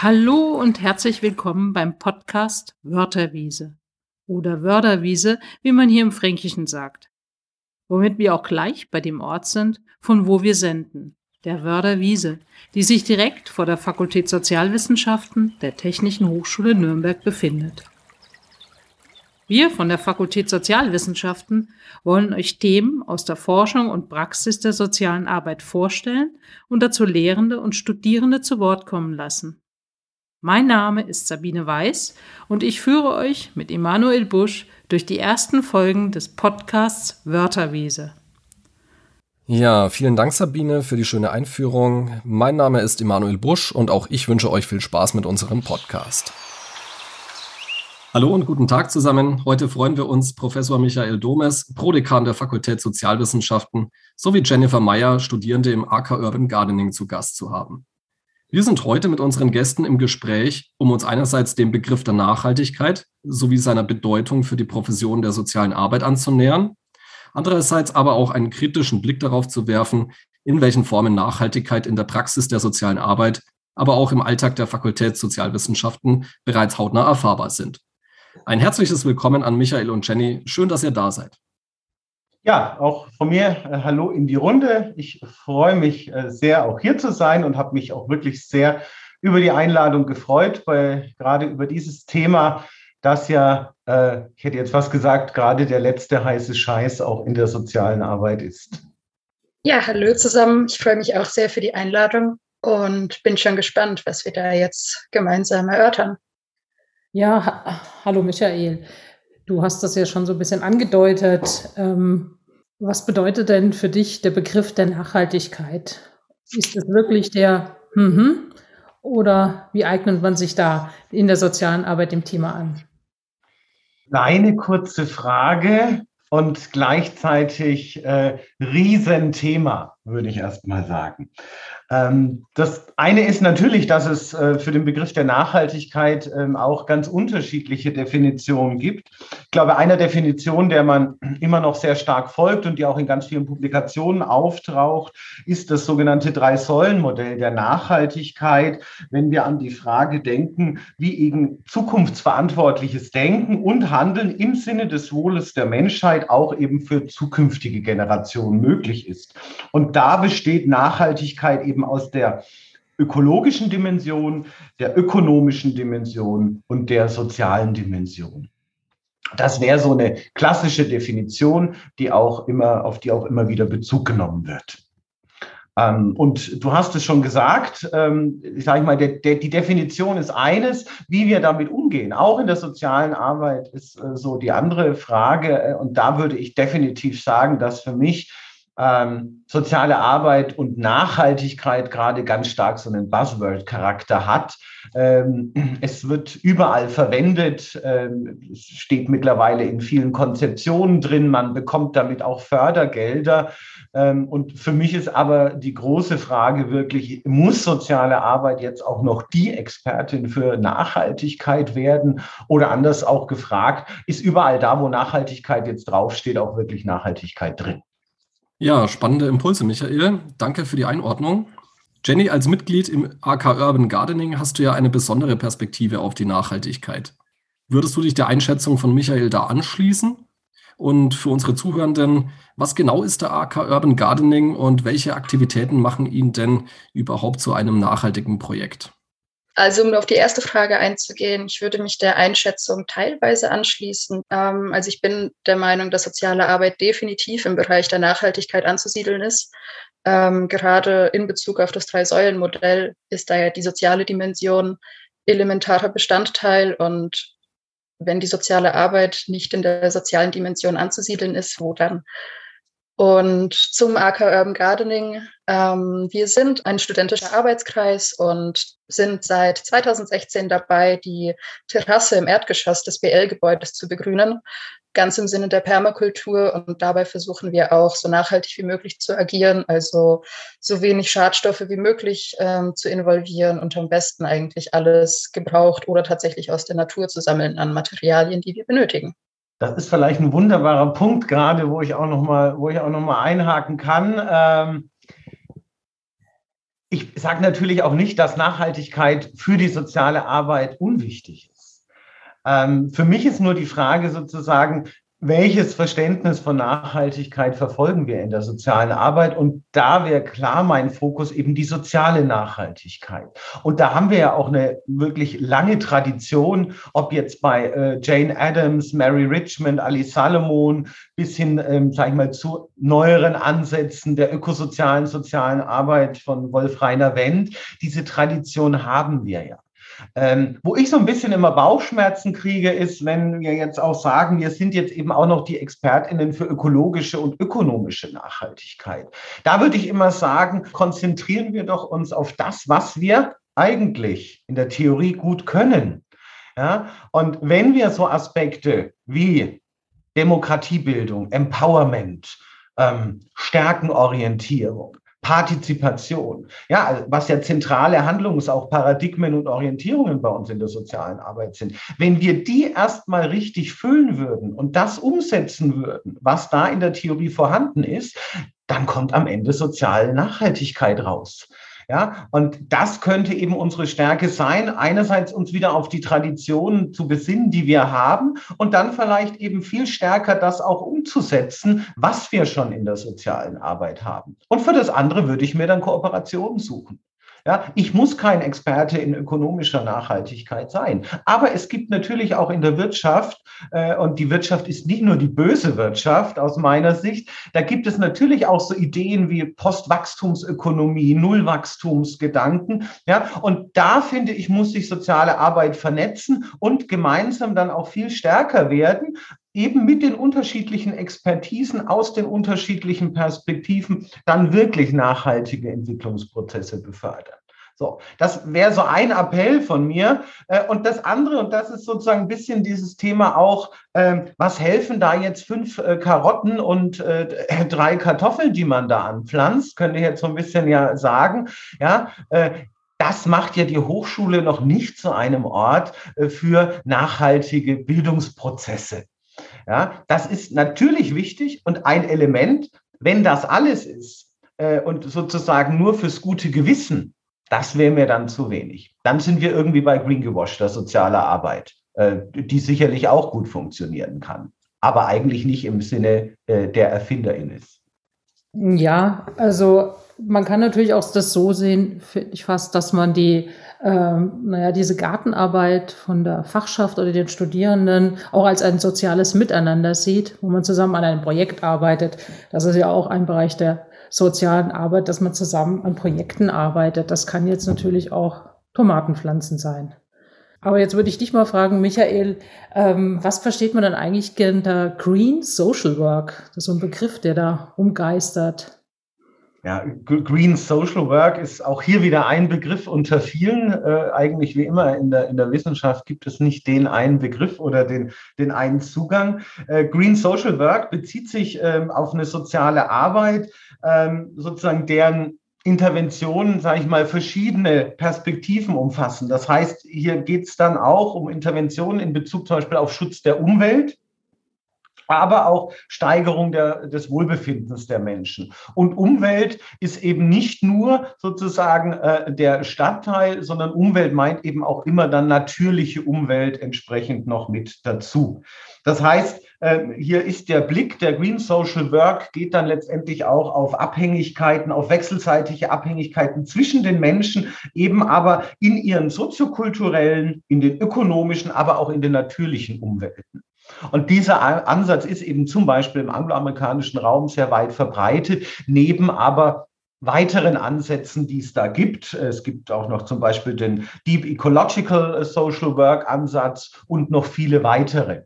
Hallo und herzlich willkommen beim Podcast Wörterwiese oder Wörderwiese, wie man hier im Fränkischen sagt. Womit wir auch gleich bei dem Ort sind, von wo wir senden, der Wörderwiese, die sich direkt vor der Fakultät Sozialwissenschaften der Technischen Hochschule Nürnberg befindet. Wir von der Fakultät Sozialwissenschaften wollen euch Themen aus der Forschung und Praxis der sozialen Arbeit vorstellen und dazu Lehrende und Studierende zu Wort kommen lassen. Mein Name ist Sabine Weiß und ich führe euch mit Emanuel Busch durch die ersten Folgen des Podcasts Wörterwiese. Ja, vielen Dank Sabine für die schöne Einführung. Mein Name ist Emanuel Busch und auch ich wünsche euch viel Spaß mit unserem Podcast. Hallo und guten Tag zusammen. Heute freuen wir uns, Professor Michael Domes, Prodekan der Fakultät Sozialwissenschaften, sowie Jennifer Meyer, Studierende im AK Urban Gardening, zu Gast zu haben. Wir sind heute mit unseren Gästen im Gespräch, um uns einerseits dem Begriff der Nachhaltigkeit sowie seiner Bedeutung für die Profession der sozialen Arbeit anzunähern, andererseits aber auch einen kritischen Blick darauf zu werfen, in welchen Formen Nachhaltigkeit in der Praxis der sozialen Arbeit, aber auch im Alltag der Fakultät Sozialwissenschaften bereits hautnah erfahrbar sind. Ein herzliches Willkommen an Michael und Jenny. Schön, dass ihr da seid. Ja, auch von mir äh, Hallo in die Runde. Ich freue mich äh, sehr, auch hier zu sein und habe mich auch wirklich sehr über die Einladung gefreut, weil gerade über dieses Thema, das ja, äh, ich hätte jetzt fast gesagt, gerade der letzte heiße Scheiß auch in der sozialen Arbeit ist. Ja, hallo zusammen. Ich freue mich auch sehr für die Einladung und bin schon gespannt, was wir da jetzt gemeinsam erörtern. Ja, ha hallo Michael. Du hast das ja schon so ein bisschen angedeutet. Ähm, was bedeutet denn für dich der Begriff der Nachhaltigkeit? Ist es wirklich der mhm, oder wie eignet man sich da in der sozialen Arbeit dem Thema an? Eine kurze Frage und gleichzeitig äh, Riesenthema, würde ich erst mal sagen. Ähm, das eine ist natürlich, dass es äh, für den Begriff der Nachhaltigkeit ähm, auch ganz unterschiedliche Definitionen gibt. Ich glaube, einer Definition, der man immer noch sehr stark folgt und die auch in ganz vielen Publikationen auftaucht, ist das sogenannte Drei-Säulen-Modell der Nachhaltigkeit. Wenn wir an die Frage denken, wie eben zukunftsverantwortliches Denken und Handeln im Sinne des Wohles der Menschheit auch eben für zukünftige Generationen möglich ist. Und da besteht Nachhaltigkeit eben aus der ökologischen Dimension, der ökonomischen Dimension und der sozialen Dimension. Das wäre so eine klassische Definition, die auch immer, auf die auch immer wieder Bezug genommen wird. Ähm, und du hast es schon gesagt, ähm, ich sage mal, die Definition ist eines, wie wir damit umgehen. Auch in der sozialen Arbeit ist äh, so die andere Frage. Äh, und da würde ich definitiv sagen, dass für mich ähm, soziale Arbeit und Nachhaltigkeit gerade ganz stark so einen Buzzword-Charakter hat. Ähm, es wird überall verwendet, ähm, steht mittlerweile in vielen Konzeptionen drin, man bekommt damit auch Fördergelder. Ähm, und für mich ist aber die große Frage wirklich, muss soziale Arbeit jetzt auch noch die Expertin für Nachhaltigkeit werden? Oder anders auch gefragt, ist überall da, wo Nachhaltigkeit jetzt draufsteht, auch wirklich Nachhaltigkeit drin? Ja, spannende Impulse, Michael. Danke für die Einordnung. Jenny, als Mitglied im AK Urban Gardening hast du ja eine besondere Perspektive auf die Nachhaltigkeit. Würdest du dich der Einschätzung von Michael da anschließen? Und für unsere Zuhörenden, was genau ist der AK Urban Gardening und welche Aktivitäten machen ihn denn überhaupt zu einem nachhaltigen Projekt? Also um auf die erste Frage einzugehen, ich würde mich der Einschätzung teilweise anschließen. Ähm, also ich bin der Meinung, dass soziale Arbeit definitiv im Bereich der Nachhaltigkeit anzusiedeln ist. Ähm, gerade in Bezug auf das Drei-Säulen-Modell ist da ja die soziale Dimension elementarer Bestandteil und wenn die soziale Arbeit nicht in der sozialen Dimension anzusiedeln ist, wo dann? Und zum AK Urban Gardening. Ähm, wir sind ein studentischer Arbeitskreis und sind seit 2016 dabei, die Terrasse im Erdgeschoss des BL-Gebäudes zu begrünen, ganz im Sinne der Permakultur. Und dabei versuchen wir auch so nachhaltig wie möglich zu agieren, also so wenig Schadstoffe wie möglich ähm, zu involvieren und am besten eigentlich alles gebraucht oder tatsächlich aus der Natur zu sammeln an Materialien, die wir benötigen. Das ist vielleicht ein wunderbarer Punkt gerade, wo ich auch noch mal, wo ich auch noch mal einhaken kann. Ähm, ich sage natürlich auch nicht, dass Nachhaltigkeit für die soziale Arbeit unwichtig ist. Ähm, für mich ist nur die Frage sozusagen, welches Verständnis von Nachhaltigkeit verfolgen wir in der sozialen Arbeit? Und da wäre klar mein Fokus eben die soziale Nachhaltigkeit. Und da haben wir ja auch eine wirklich lange Tradition, ob jetzt bei äh, Jane Addams, Mary Richmond, Ali Salomon bis hin, ähm, sage ich mal, zu neueren Ansätzen der ökosozialen sozialen Arbeit von Wolf Rainer Wendt. Diese Tradition haben wir ja. Ähm, wo ich so ein bisschen immer Bauchschmerzen kriege, ist, wenn wir jetzt auch sagen, wir sind jetzt eben auch noch die ExpertInnen für ökologische und ökonomische Nachhaltigkeit. Da würde ich immer sagen, konzentrieren wir doch uns auf das, was wir eigentlich in der Theorie gut können. Ja? Und wenn wir so Aspekte wie Demokratiebildung, Empowerment, ähm, Stärkenorientierung, Partizipation. Ja, also was ja zentrale Handlungs-, auch Paradigmen und Orientierungen bei uns in der sozialen Arbeit sind. Wenn wir die erstmal richtig füllen würden und das umsetzen würden, was da in der Theorie vorhanden ist, dann kommt am Ende soziale Nachhaltigkeit raus. Ja, und das könnte eben unsere Stärke sein, einerseits uns wieder auf die Traditionen zu besinnen, die wir haben, und dann vielleicht eben viel stärker das auch umzusetzen, was wir schon in der sozialen Arbeit haben. Und für das andere würde ich mir dann Kooperationen suchen. Ja, ich muss kein Experte in ökonomischer Nachhaltigkeit sein. Aber es gibt natürlich auch in der Wirtschaft, äh, und die Wirtschaft ist nicht nur die böse Wirtschaft aus meiner Sicht, da gibt es natürlich auch so Ideen wie Postwachstumsökonomie, Nullwachstumsgedanken. Ja, und da finde ich, muss sich soziale Arbeit vernetzen und gemeinsam dann auch viel stärker werden, eben mit den unterschiedlichen Expertisen aus den unterschiedlichen Perspektiven dann wirklich nachhaltige Entwicklungsprozesse befördern. So, das wäre so ein Appell von mir. Äh, und das andere, und das ist sozusagen ein bisschen dieses Thema auch, ähm, was helfen da jetzt fünf äh, Karotten und äh, drei Kartoffeln, die man da anpflanzt, könnte ich jetzt so ein bisschen ja sagen. Ja, das macht ja die Hochschule noch nicht zu einem Ort für nachhaltige Bildungsprozesse. Ja, das ist natürlich wichtig und ein Element, wenn das alles ist und sozusagen nur fürs gute Gewissen, das wäre mir dann zu wenig. Dann sind wir irgendwie bei Greengewash, der soziale Arbeit, äh, die sicherlich auch gut funktionieren kann, aber eigentlich nicht im Sinne äh, der Erfinderin ist. Ja, also man kann natürlich auch das so sehen, finde ich fast, dass man die ähm, naja, diese Gartenarbeit von der Fachschaft oder den Studierenden auch als ein soziales Miteinander sieht, wo man zusammen an einem Projekt arbeitet. Das ist ja auch ein Bereich der sozialen Arbeit, dass man zusammen an Projekten arbeitet. Das kann jetzt natürlich auch Tomatenpflanzen sein. Aber jetzt würde ich dich mal fragen, Michael, ähm, was versteht man dann eigentlich unter Green Social Work? Das ist so ein Begriff, der da umgeistert. Ja, Green Social Work ist auch hier wieder ein Begriff unter vielen. Äh, eigentlich wie immer in der, in der Wissenschaft gibt es nicht den einen Begriff oder den, den einen Zugang. Äh, Green Social Work bezieht sich ähm, auf eine soziale Arbeit, ähm, sozusagen deren Interventionen, sage ich mal, verschiedene Perspektiven umfassen. Das heißt, hier geht es dann auch um Interventionen in Bezug zum Beispiel auf Schutz der Umwelt aber auch Steigerung der, des Wohlbefindens der Menschen. Und Umwelt ist eben nicht nur sozusagen äh, der Stadtteil, sondern Umwelt meint eben auch immer dann natürliche Umwelt entsprechend noch mit dazu. Das heißt, hier ist der Blick der Green Social Work geht dann letztendlich auch auf Abhängigkeiten, auf wechselseitige Abhängigkeiten zwischen den Menschen, eben aber in ihren soziokulturellen, in den ökonomischen, aber auch in den natürlichen Umwelten. Und dieser Ansatz ist eben zum Beispiel im angloamerikanischen Raum sehr weit verbreitet, neben aber weiteren Ansätzen, die es da gibt. Es gibt auch noch zum Beispiel den Deep Ecological Social Work Ansatz und noch viele weitere.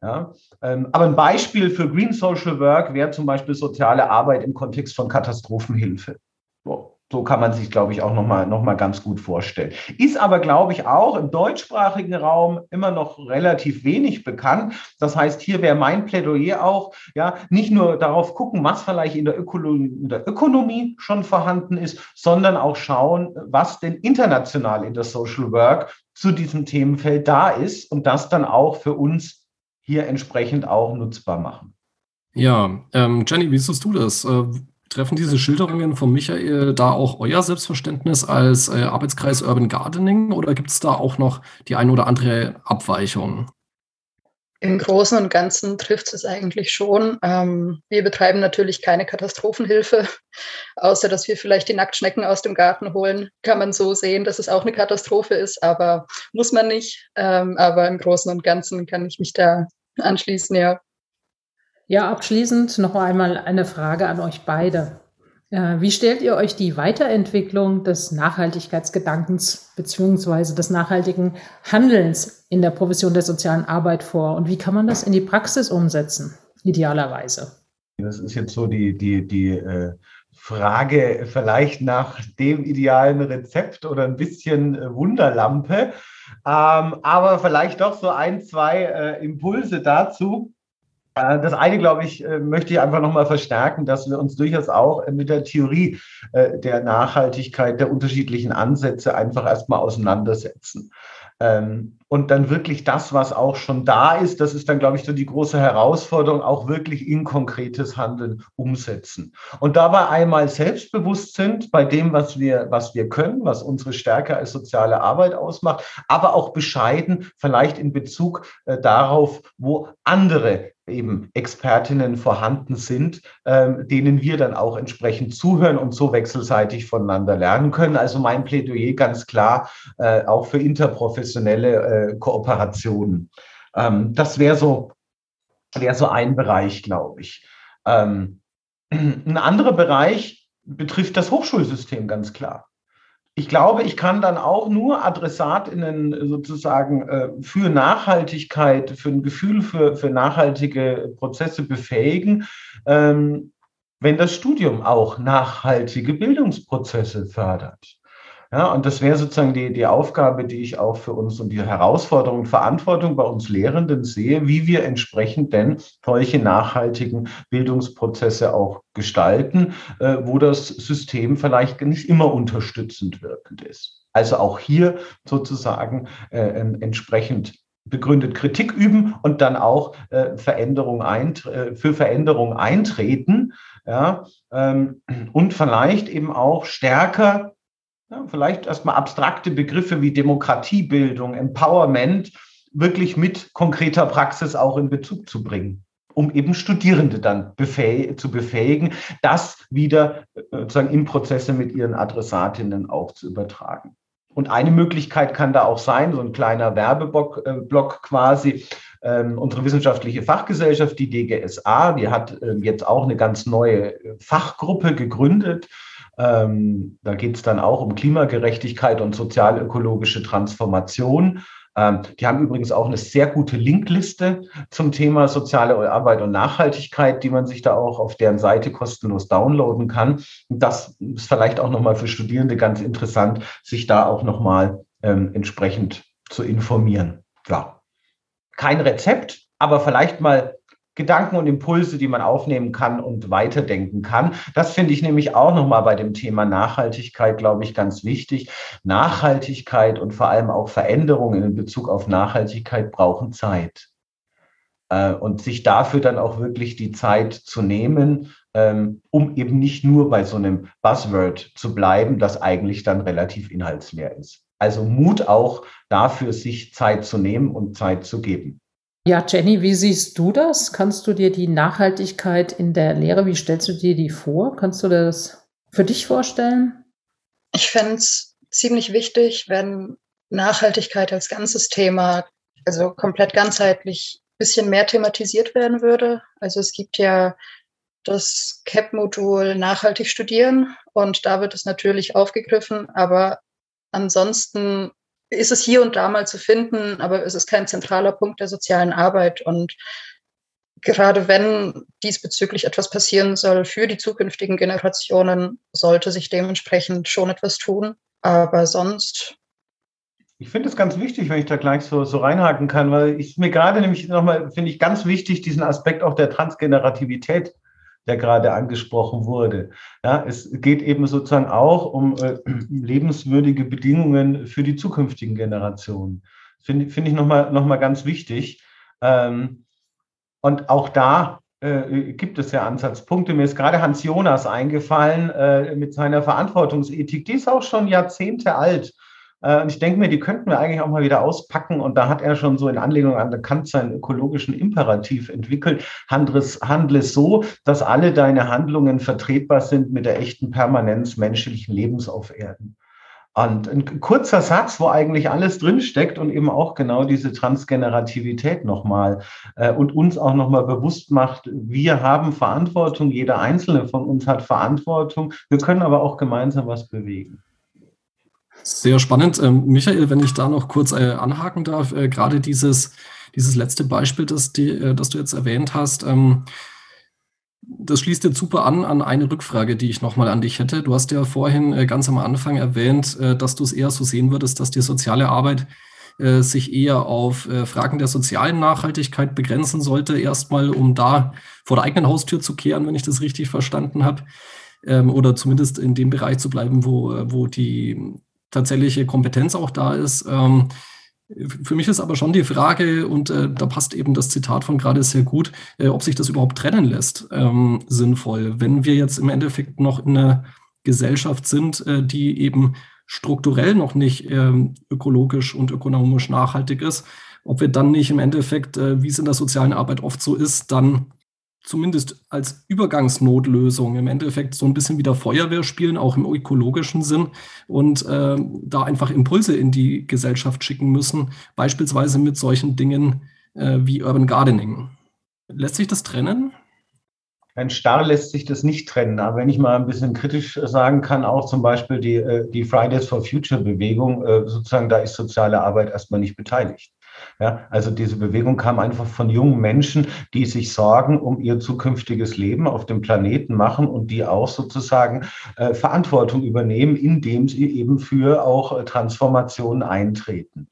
Ja, ähm, aber ein Beispiel für Green Social Work wäre zum Beispiel soziale Arbeit im Kontext von Katastrophenhilfe. So. So kann man sich, glaube ich, auch nochmal noch mal ganz gut vorstellen. Ist aber, glaube ich, auch im deutschsprachigen Raum immer noch relativ wenig bekannt. Das heißt, hier wäre mein Plädoyer auch, ja, nicht nur darauf gucken, was vielleicht in der, in der Ökonomie schon vorhanden ist, sondern auch schauen, was denn international in der Social Work zu diesem Themenfeld da ist und das dann auch für uns hier entsprechend auch nutzbar machen. Ja, ähm, Jenny, wie siehst du das? Äh, Treffen diese Schilderungen von Michael da auch euer Selbstverständnis als äh, Arbeitskreis Urban Gardening oder gibt es da auch noch die ein oder andere Abweichung? Im Großen und Ganzen trifft es eigentlich schon. Ähm, wir betreiben natürlich keine Katastrophenhilfe, außer dass wir vielleicht die Nacktschnecken aus dem Garten holen. Kann man so sehen, dass es auch eine Katastrophe ist, aber muss man nicht. Ähm, aber im Großen und Ganzen kann ich mich da anschließen, ja. Ja, abschließend noch einmal eine Frage an euch beide. Äh, wie stellt ihr euch die Weiterentwicklung des Nachhaltigkeitsgedankens beziehungsweise des nachhaltigen Handelns in der Profession der sozialen Arbeit vor und wie kann man das in die Praxis umsetzen, idealerweise? Das ist jetzt so die, die, die äh, Frage vielleicht nach dem idealen Rezept oder ein bisschen äh, Wunderlampe, aber vielleicht doch so ein, zwei äh, Impulse dazu. Äh, das eine, glaube ich, äh, möchte ich einfach nochmal verstärken, dass wir uns durchaus auch mit der Theorie der Nachhaltigkeit, der unterschiedlichen Ansätze einfach erstmal auseinandersetzen. Ähm, und dann wirklich das, was auch schon da ist, das ist dann, glaube ich, so die große Herausforderung, auch wirklich in konkretes Handeln umsetzen. Und dabei einmal selbstbewusst sind bei dem, was wir, was wir können, was unsere Stärke als soziale Arbeit ausmacht, aber auch bescheiden, vielleicht in Bezug äh, darauf, wo andere eben Expertinnen vorhanden sind, ähm, denen wir dann auch entsprechend zuhören und so wechselseitig voneinander lernen können. Also mein Plädoyer ganz klar äh, auch für interprofessionelle äh, Kooperationen. Ähm, das wäre so, wäre so ein Bereich, glaube ich. Ähm, ein anderer Bereich betrifft das Hochschulsystem ganz klar ich glaube, ich kann dann auch nur AdressatInnen sozusagen äh, für Nachhaltigkeit, für ein Gefühl für, für nachhaltige Prozesse befähigen, ähm, wenn das Studium auch nachhaltige Bildungsprozesse fördert. Ja, und das wäre sozusagen die, die Aufgabe, die ich auch für uns und die Herausforderung, Verantwortung bei uns Lehrenden sehe, wie wir entsprechend denn solche nachhaltigen Bildungsprozesse auch gestalten, äh, wo das System vielleicht nicht immer unterstützend wirkend ist. Also auch hier sozusagen äh, entsprechend begründet Kritik üben und dann auch äh, Veränderung äh, für Veränderung eintreten. Ja, ähm, und vielleicht eben auch stärker ja, vielleicht erstmal abstrakte Begriffe wie Demokratiebildung, Empowerment wirklich mit konkreter Praxis auch in Bezug zu bringen, um eben Studierende dann befäh zu befähigen, das wieder äh, sozusagen in Prozesse mit ihren Adressatinnen auch zu übertragen. Und eine Möglichkeit kann da auch sein, so ein kleiner Werbeblock äh, quasi, ähm, unsere wissenschaftliche Fachgesellschaft, die DGSA, die hat äh, jetzt auch eine ganz neue äh, Fachgruppe gegründet, ähm, da geht es dann auch um Klimagerechtigkeit und sozialökologische Transformation. Ähm, die haben übrigens auch eine sehr gute Linkliste zum Thema soziale Arbeit und Nachhaltigkeit, die man sich da auch auf deren Seite kostenlos downloaden kann. das ist vielleicht auch nochmal für Studierende ganz interessant, sich da auch nochmal ähm, entsprechend zu informieren. Ja, kein Rezept, aber vielleicht mal Gedanken und Impulse, die man aufnehmen kann und weiterdenken kann. Das finde ich nämlich auch nochmal bei dem Thema Nachhaltigkeit, glaube ich, ganz wichtig. Nachhaltigkeit und vor allem auch Veränderungen in Bezug auf Nachhaltigkeit brauchen Zeit. Äh, und sich dafür dann auch wirklich die Zeit zu nehmen, ähm, um eben nicht nur bei so einem Buzzword zu bleiben, das eigentlich dann relativ inhaltsleer ist. Also Mut auch dafür, sich Zeit zu nehmen und Zeit zu geben. Ja, Jenny, wie siehst du das? Kannst du dir die Nachhaltigkeit in der Lehre, wie stellst du dir die vor? Kannst du das für dich vorstellen? Ich fände es ziemlich wichtig, wenn Nachhaltigkeit als ganzes Thema, also komplett ganzheitlich, ein bisschen mehr thematisiert werden würde. Also es gibt ja das CAP-Modul Nachhaltig studieren und da wird es natürlich aufgegriffen, aber ansonsten ist es hier und da mal zu finden, aber es ist kein zentraler Punkt der sozialen Arbeit. Und gerade wenn diesbezüglich etwas passieren soll für die zukünftigen Generationen, sollte sich dementsprechend schon etwas tun. Aber sonst. Ich finde es ganz wichtig, wenn ich da gleich so, so reinhaken kann, weil ich mir gerade nämlich nochmal, finde ich ganz wichtig, diesen Aspekt auch der Transgenerativität der gerade angesprochen wurde. Ja, es geht eben sozusagen auch um äh, lebenswürdige Bedingungen für die zukünftigen Generationen. Finde find ich nochmal noch mal ganz wichtig. Ähm, und auch da äh, gibt es ja Ansatzpunkte. Mir ist gerade Hans Jonas eingefallen äh, mit seiner Verantwortungsethik. Die ist auch schon Jahrzehnte alt. Äh, und ich denke mir, die könnten wir eigentlich auch mal wieder auspacken. Und da hat er schon so in Anlehnung an Kant seinen ökologischen Imperativ entwickelt. Handle, handle so, dass alle deine Handlungen vertretbar sind mit der echten Permanenz menschlichen Lebens auf Erden. Und ein kurzer Satz, wo eigentlich alles drinsteckt und eben auch genau diese Transgenerativität nochmal äh, und uns auch nochmal bewusst macht, wir haben Verantwortung, jeder Einzelne von uns hat Verantwortung, wir können aber auch gemeinsam was bewegen. Sehr spannend. Ähm, Michael, wenn ich da noch kurz äh, anhaken darf, äh, gerade dieses, dieses letzte Beispiel, das, die, äh, das du jetzt erwähnt hast, ähm, das schließt jetzt super an an eine Rückfrage, die ich nochmal an dich hätte. Du hast ja vorhin äh, ganz am Anfang erwähnt, äh, dass du es eher so sehen würdest, dass die soziale Arbeit äh, sich eher auf Fragen der sozialen Nachhaltigkeit begrenzen sollte, erstmal um da vor der eigenen Haustür zu kehren, wenn ich das richtig verstanden habe. Ähm, oder zumindest in dem Bereich zu bleiben, wo, wo die tatsächliche Kompetenz auch da ist. Ähm, für mich ist aber schon die Frage, und äh, da passt eben das Zitat von gerade sehr gut, äh, ob sich das überhaupt trennen lässt, ähm, sinnvoll. Wenn wir jetzt im Endeffekt noch in einer Gesellschaft sind, äh, die eben strukturell noch nicht ähm, ökologisch und ökonomisch nachhaltig ist, ob wir dann nicht im Endeffekt, äh, wie es in der sozialen Arbeit oft so ist, dann zumindest als Übergangsnotlösung im Endeffekt so ein bisschen wieder Feuerwehr spielen, auch im ökologischen Sinn und äh, da einfach Impulse in die Gesellschaft schicken müssen, beispielsweise mit solchen Dingen äh, wie Urban Gardening. Lässt sich das trennen? Ein Starr lässt sich das nicht trennen. Aber wenn ich mal ein bisschen kritisch sagen kann, auch zum Beispiel die, äh, die Fridays for Future Bewegung, äh, sozusagen, da ist soziale Arbeit erstmal nicht beteiligt. Ja, also diese Bewegung kam einfach von jungen Menschen, die sich Sorgen um ihr zukünftiges Lben auf dem Planeten machen und die auch sozusagen äh, Verantwortung übernehmen, indem sie eben für auch äh, Transformationen eintreten.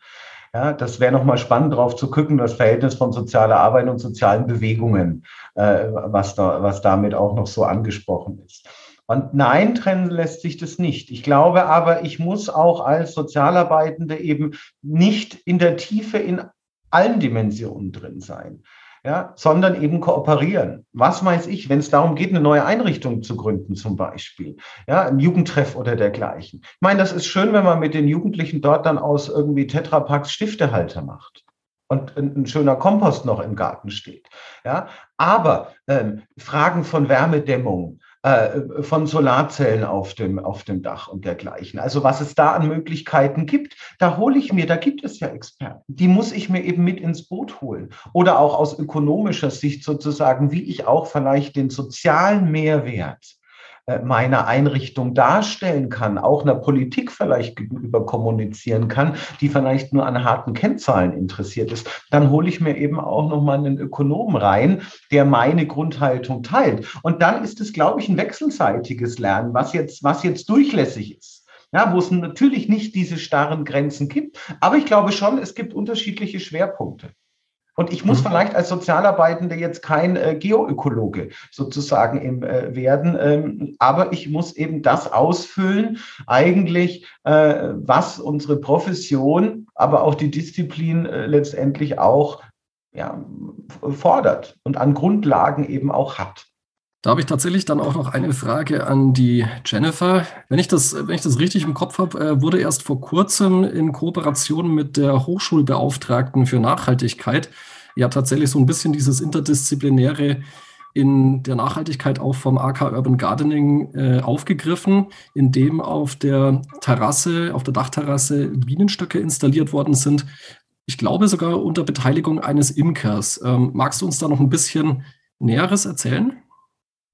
Ja, das wäre nochmal spannend drauf zu gucken, das Verhältnis von sozialer Arbeit und sozialen Bewegungen, äh, was, da, was damit auch noch so angesprochen ist. Und nein, trennen lässt sich das nicht. Ich glaube aber, ich muss auch als Sozialarbeitende eben nicht in der Tiefe in allen Dimensionen drin sein, ja, sondern eben kooperieren. Was weiß ich, wenn es darum geht, eine neue Einrichtung zu gründen, zum Beispiel, ja, ein Jugendtreff oder dergleichen. Ich meine, das ist schön, wenn man mit den Jugendlichen dort dann aus irgendwie Tetrapacks Stiftehalter macht und ein, schöner Kompost noch im Garten steht. Ja, aber ähm, Fragen von Wärmedämmung, äh, von Solarzellen auf dem, auf dem Dach und dergleichen. Also was es da an Möglichkeiten gibt, da hole ich mir, da gibt es ja Experten, die muss ich mir eben mit ins Boot holen. Oder auch aus ökonomischer Sicht sozusagen, wie ich auch vielleicht den sozialen Mehrwert meiner Einrichtung darstellen kann, auch einer Politik vielleicht gegenüber kommunizieren kann, die vielleicht nur an harten Kennzahlen interessiert ist, dann hole ich mir eben auch nochmal einen Ökonomen rein, der meine Grundhaltung teilt. Und dann ist es, glaube ich, ein wechselseitiges Lernen, was jetzt, was jetzt durchlässig ist. Ja, wo es natürlich nicht diese starren Grenzen gibt. Aber ich glaube schon, es gibt unterschiedliche Schwerpunkte. Und ich muss mhm. vielleicht als Sozialarbeitende jetzt kein äh, Geoökologe sozusagen im, äh, werden, ähm, aber ich muss eben das ausfüllen, eigentlich, äh, was unsere Profession, aber auch die Disziplin äh, letztendlich auch ja, fordert und an Grundlagen eben auch hat. Da habe ich tatsächlich dann auch noch eine Frage an die Jennifer. Wenn ich das, wenn ich das richtig im Kopf habe, äh, wurde erst vor kurzem in Kooperation mit der Hochschulbeauftragten für Nachhaltigkeit ja tatsächlich so ein bisschen dieses interdisziplinäre in der Nachhaltigkeit auch vom AK Urban Gardening äh, aufgegriffen, in dem auf der Terrasse, auf der Dachterrasse Bienenstöcke installiert worden sind. Ich glaube sogar unter Beteiligung eines Imkers. Ähm, magst du uns da noch ein bisschen Näheres erzählen?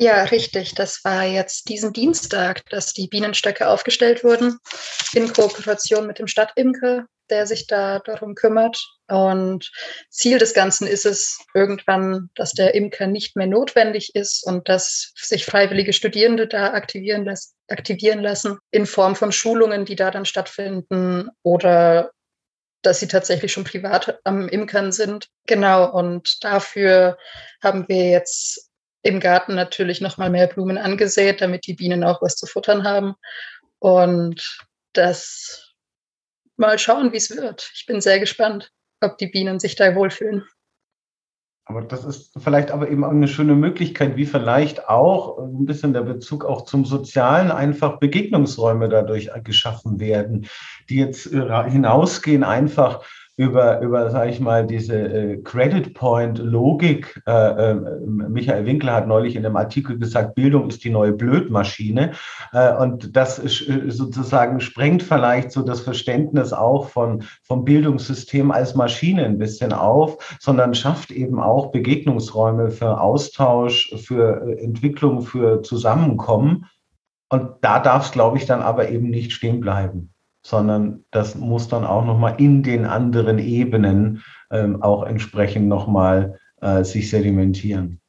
Ja, richtig. Das war jetzt diesen Dienstag, dass die Bienenstöcke aufgestellt wurden in Kooperation mit dem Stadtimker, der sich da darum kümmert. Und Ziel des Ganzen ist es irgendwann, dass der Imker nicht mehr notwendig ist und dass sich freiwillige Studierende da aktivieren, las aktivieren lassen in Form von Schulungen, die da dann stattfinden oder dass sie tatsächlich schon privat am Imkern sind. Genau, und dafür haben wir jetzt im Garten natürlich noch mal mehr Blumen angesät, damit die Bienen auch was zu futtern haben. Und das mal schauen, wie es wird. Ich bin sehr gespannt, ob die Bienen sich da wohlfühlen. Aber das ist vielleicht aber eben eine schöne Möglichkeit, wie vielleicht auch ein bisschen der Bezug auch zum Sozialen einfach Begegnungsräume dadurch geschaffen werden, die jetzt äh, hinausgehen einfach über, über sage ich mal, diese äh, Credit Point Logik. Äh, äh, Michael Winkler hat neulich in einem Artikel gesagt, Bildung ist die neue Blödmaschine. Äh, und das sozusagen sprengt vielleicht so das Verständnis auch von, vom Bildungssystem als Maschine ein bisschen auf, sondern schafft eben auch Begegnungsräume für Austausch, für Entwicklung, für Zusammenkommen. Und da darf es, glaube ich, dann aber eben nicht stehen bleiben sondern das muss dann auch nochmal in den anderen Ebenen ähm, auch entsprechend nochmal äh, sich sedimentieren.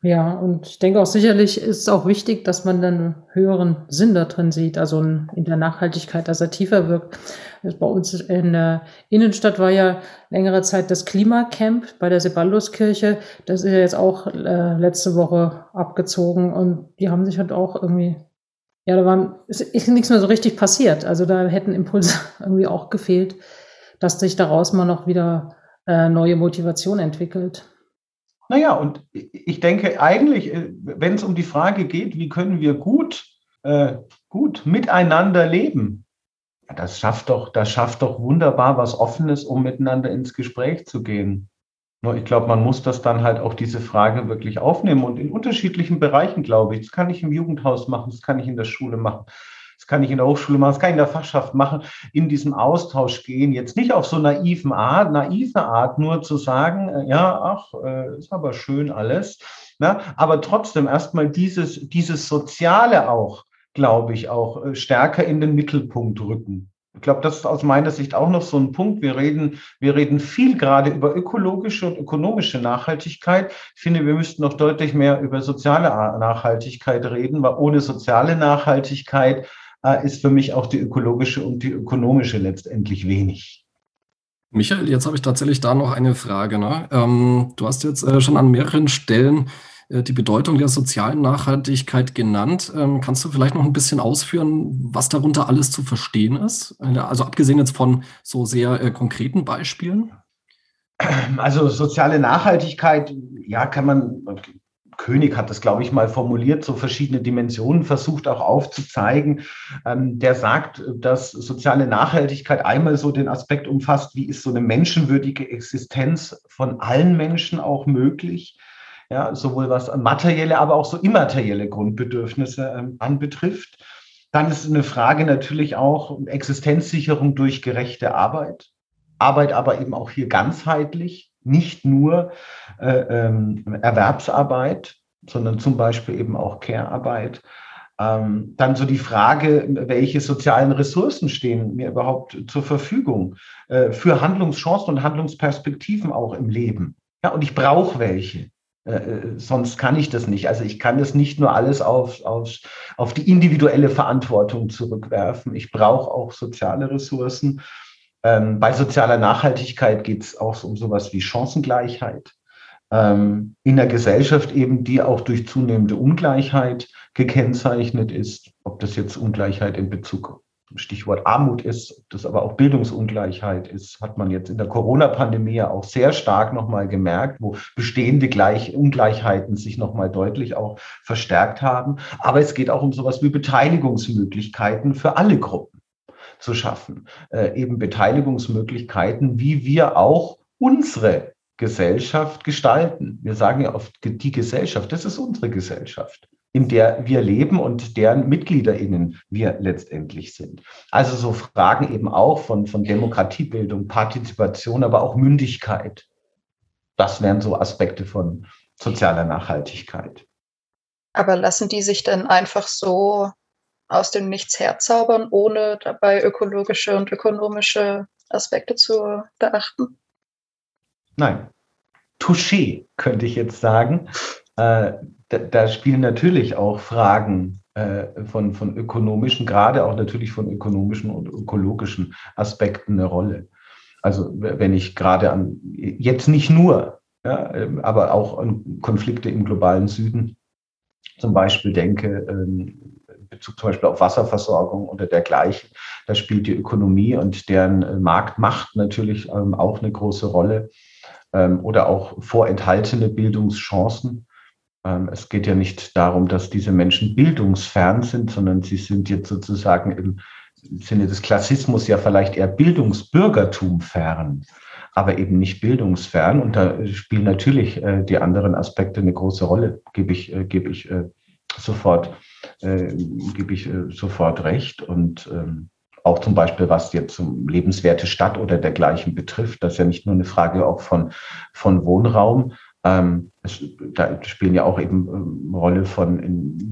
Ja, und ich denke auch sicherlich ist es auch wichtig, dass man dann höheren Sinn da drin sieht, also in der Nachhaltigkeit, dass er tiefer wirkt. Also bei uns in der Innenstadt war ja längere Zeit das Klimacamp bei der Sebalduskirche. Das ist ja jetzt auch äh, letzte Woche abgezogen und die haben sich halt auch irgendwie ja, da war, ist, nichts mehr so richtig passiert. Also da hätten Impulse irgendwie auch gefehlt, dass sich daraus mal noch wieder äh, neue Motivation entwickelt. Naja, und ich denke eigentlich, äh, wenn es um die Frage geht, wie können wir gut, äh, gut miteinander leben, das schafft doch, das schafft doch wunderbar was Offenes, um miteinander ins Gespräch zu gehen. Nur ich glaube, man muss das dann halt auch diese Frage wirklich aufnehmen und in unterschiedlichen Bereichen, glaube ich. Das kann ich im Jugendhaus machen, das kann ich in der Schule machen, das kann ich in der Hochschule machen, das kann ich in der Fachschaft machen, in diesem Austausch gehen. Jetzt nicht auf so naiven Art, naive Art nur zu sagen, äh, ja, ach, äh, ist aber schön alles. Ne? Aber trotzdem erstmal dieses, dieses Soziale auch, glaube ich, auch äh, stärker in den Mittelpunkt rücken. Ich glaube, das ist aus meiner Sicht auch noch so ein Punkt. Wir reden, wir reden viel gerade über ökologische und ökonomische Nachhaltigkeit. Ich finde, wir müssten noch deutlich mehr über soziale Nachhaltigkeit reden, weil ohne soziale Nachhaltigkeit äh, ist für mich auch die ökologische und die ökonomische letztendlich wenig. Michael, jetzt habe ich tatsächlich da noch eine Frage. Ne? Ähm, du hast jetzt äh, schon an mehreren Stellen äh, die Bedeutung der sozialen Nachhaltigkeit genannt. Ähm, kannst du vielleicht noch ein bisschen ausführen, was darunter alles zu verstehen ist? Äh, also abgesehen jetzt von so sehr äh, konkreten Beispielen? Also soziale Nachhaltigkeit, ja, kann man, König hat das, glaube ich, mal formuliert, so verschiedene Dimensionen versucht auch aufzuzeigen. Ähm, der sagt, dass soziale Nachhaltigkeit einmal so den Aspekt umfasst, wie ist so eine menschenwürdige Existenz von allen Menschen auch möglich ja, sowohl was materielle, aber auch so immaterielle Grundbedürfnisse ähm, anbetrifft. Dann ist eine Frage natürlich auch Existenzsicherung durch gerechte Arbeit. Arbeit aber eben auch hier ganzheitlich, nicht nur äh, ähm, Erwerbsarbeit, sondern zum Beispiel eben auch Care-Arbeit. Ähm, dann so die Frage, welche sozialen Ressourcen stehen mir überhaupt zur Verfügung äh, für Handlungschancen und Handlungsperspektiven auch im Leben. Ja, und ich brauche welche. Äh, sonst kann ich das nicht. Also ich kann das nicht nur alles auf, auf, auf die individuelle Verantwortung zurückwerfen. Ich brauche auch soziale Ressourcen. Ähm, bei sozialer Nachhaltigkeit geht es auch um sowas wie Chancengleichheit. Ähm, in der Gesellschaft eben, die auch durch zunehmende Ungleichheit gekennzeichnet ist, ob das jetzt Ungleichheit in Bezug Stichwort Armut ist, das aber auch Bildungsungleichheit ist, hat man jetzt in der Corona-Pandemie ja auch sehr stark nochmal gemerkt, wo bestehende Gleich Ungleichheiten sich nochmal deutlich auch verstärkt haben. Aber es geht auch um sowas wie Beteiligungsmöglichkeiten für alle Gruppen zu schaffen. Äh, eben Beteiligungsmöglichkeiten, wie wir auch unsere Gesellschaft gestalten. Wir sagen ja oft, die Gesellschaft, das ist unsere Gesellschaft in der wir leben und deren MitgliederInnen wir letztendlich sind. Also so Fragen eben auch von, von Demokratiebildung, Partizipation, aber auch Mündigkeit. Das wären so Aspekte von sozialer Nachhaltigkeit. Aber lassen die sich dann einfach so aus dem Nichts herzaubern, ohne dabei ökologische und ökonomische Aspekte zu beachten? Nein. Touché, könnte ich jetzt sagen. Äh, da, da spielen natürlich auch Fragen äh, von, von ökonomischen, gerade auch natürlich von ökonomischen und ökologischen Aspekten eine Rolle. Also wenn ich gerade an, jetzt nicht nur, ja, ähm, aber auch an Konflikte im globalen Süden zum Beispiel denke, ähm, Bezug zum Beispiel auf Wasserversorgung oder dergleichen, da spielt die Ökonomie und deren äh, Marktmacht natürlich ähm, auch eine große Rolle. ähm, oder auch vorenthaltene Bildungschancen. Ähm, es geht ja nicht darum, dass diese Menschen bildungsfern sind, sondern sie sind jetzt sozusagen im Sinne des Klassismus ja vielleicht eher Bildungsbürgertum fern, aber eben nicht bildungsfern. Und da spielen natürlich äh, die anderen Aspekte eine große Rolle, gebe ich, äh, gebe ich äh, sofort, gebe ich sofort recht. Und ähm, auch zum Beispiel, was jetzt zum lebenswerte Stadt oder dergleichen betrifft, das ist ja nicht nur eine Frage auch von, von Wohnraum, ähm, es, da spielen ja auch eben ähm, Rolle von,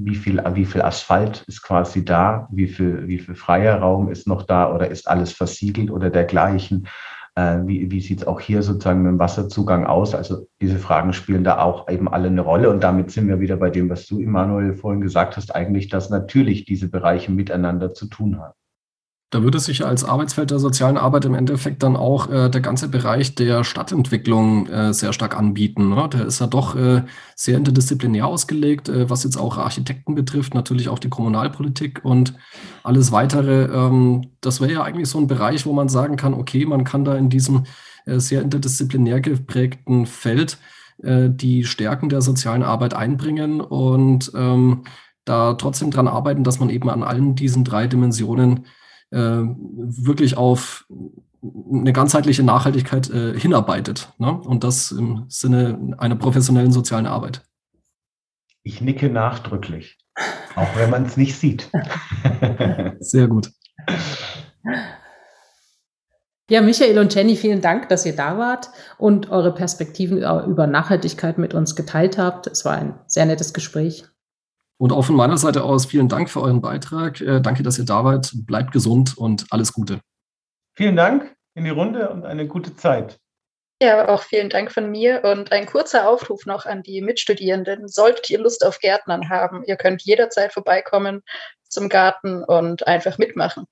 wie viel, wie viel Asphalt ist quasi da, wie viel, wie viel freier Raum ist noch da oder ist alles versiegelt oder dergleichen. Äh, wie wie sieht es auch hier sozusagen mit dem Wasserzugang aus? Also diese Fragen spielen da auch eben alle eine Rolle. Und damit sind wir wieder bei dem, was du, Immanuel, vorhin gesagt hast, eigentlich, dass natürlich diese Bereiche miteinander zu tun haben. Da würde sich als Arbeitsfeld der sozialen Arbeit im Endeffekt dann auch äh, der ganze Bereich der Stadtentwicklung äh, sehr stark anbieten. Ne? Der ist ja doch äh, sehr interdisziplinär ausgelegt, äh, was jetzt auch Architekten betrifft, natürlich auch die Kommunalpolitik und alles weitere. Ähm, das wäre ja eigentlich so ein Bereich, wo man sagen kann, okay, man kann da in diesem äh, sehr interdisziplinär geprägten Feld äh, die Stärken der sozialen Arbeit einbringen und ähm, da trotzdem dran arbeiten, dass man eben an allen diesen drei Dimensionen wirklich auf eine ganzheitliche Nachhaltigkeit äh, hinarbeitet. Ne? Und das im Sinne einer professionellen sozialen Arbeit. Ich nicke nachdrücklich, auch wenn man es nicht sieht. Sehr gut. Ja, Michael und Jenny, vielen Dank, dass ihr da wart und eure Perspektiven über Nachhaltigkeit mit uns geteilt habt. Es war ein sehr nettes Gespräch. Und auch von meiner Seite aus vielen Dank für euren Beitrag. Äh, danke, dass ihr da wart. Bleibt gesund und alles Gute. Vielen Dank in die Runde und eine gute Zeit. Ja, auch vielen Dank von mir und ein kurzer Aufruf noch an die Mitstudierenden. Solltet ihr Lust auf Gärtnern haben, ihr könnt jederzeit vorbeikommen zum Garten und einfach mitmachen.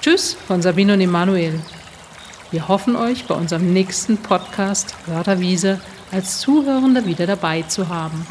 Tschüss von Sabine und Emanuel. Wir hoffen euch bei unserem nächsten Podcast Wörterwiese als Zuhörende wieder dabei zu haben.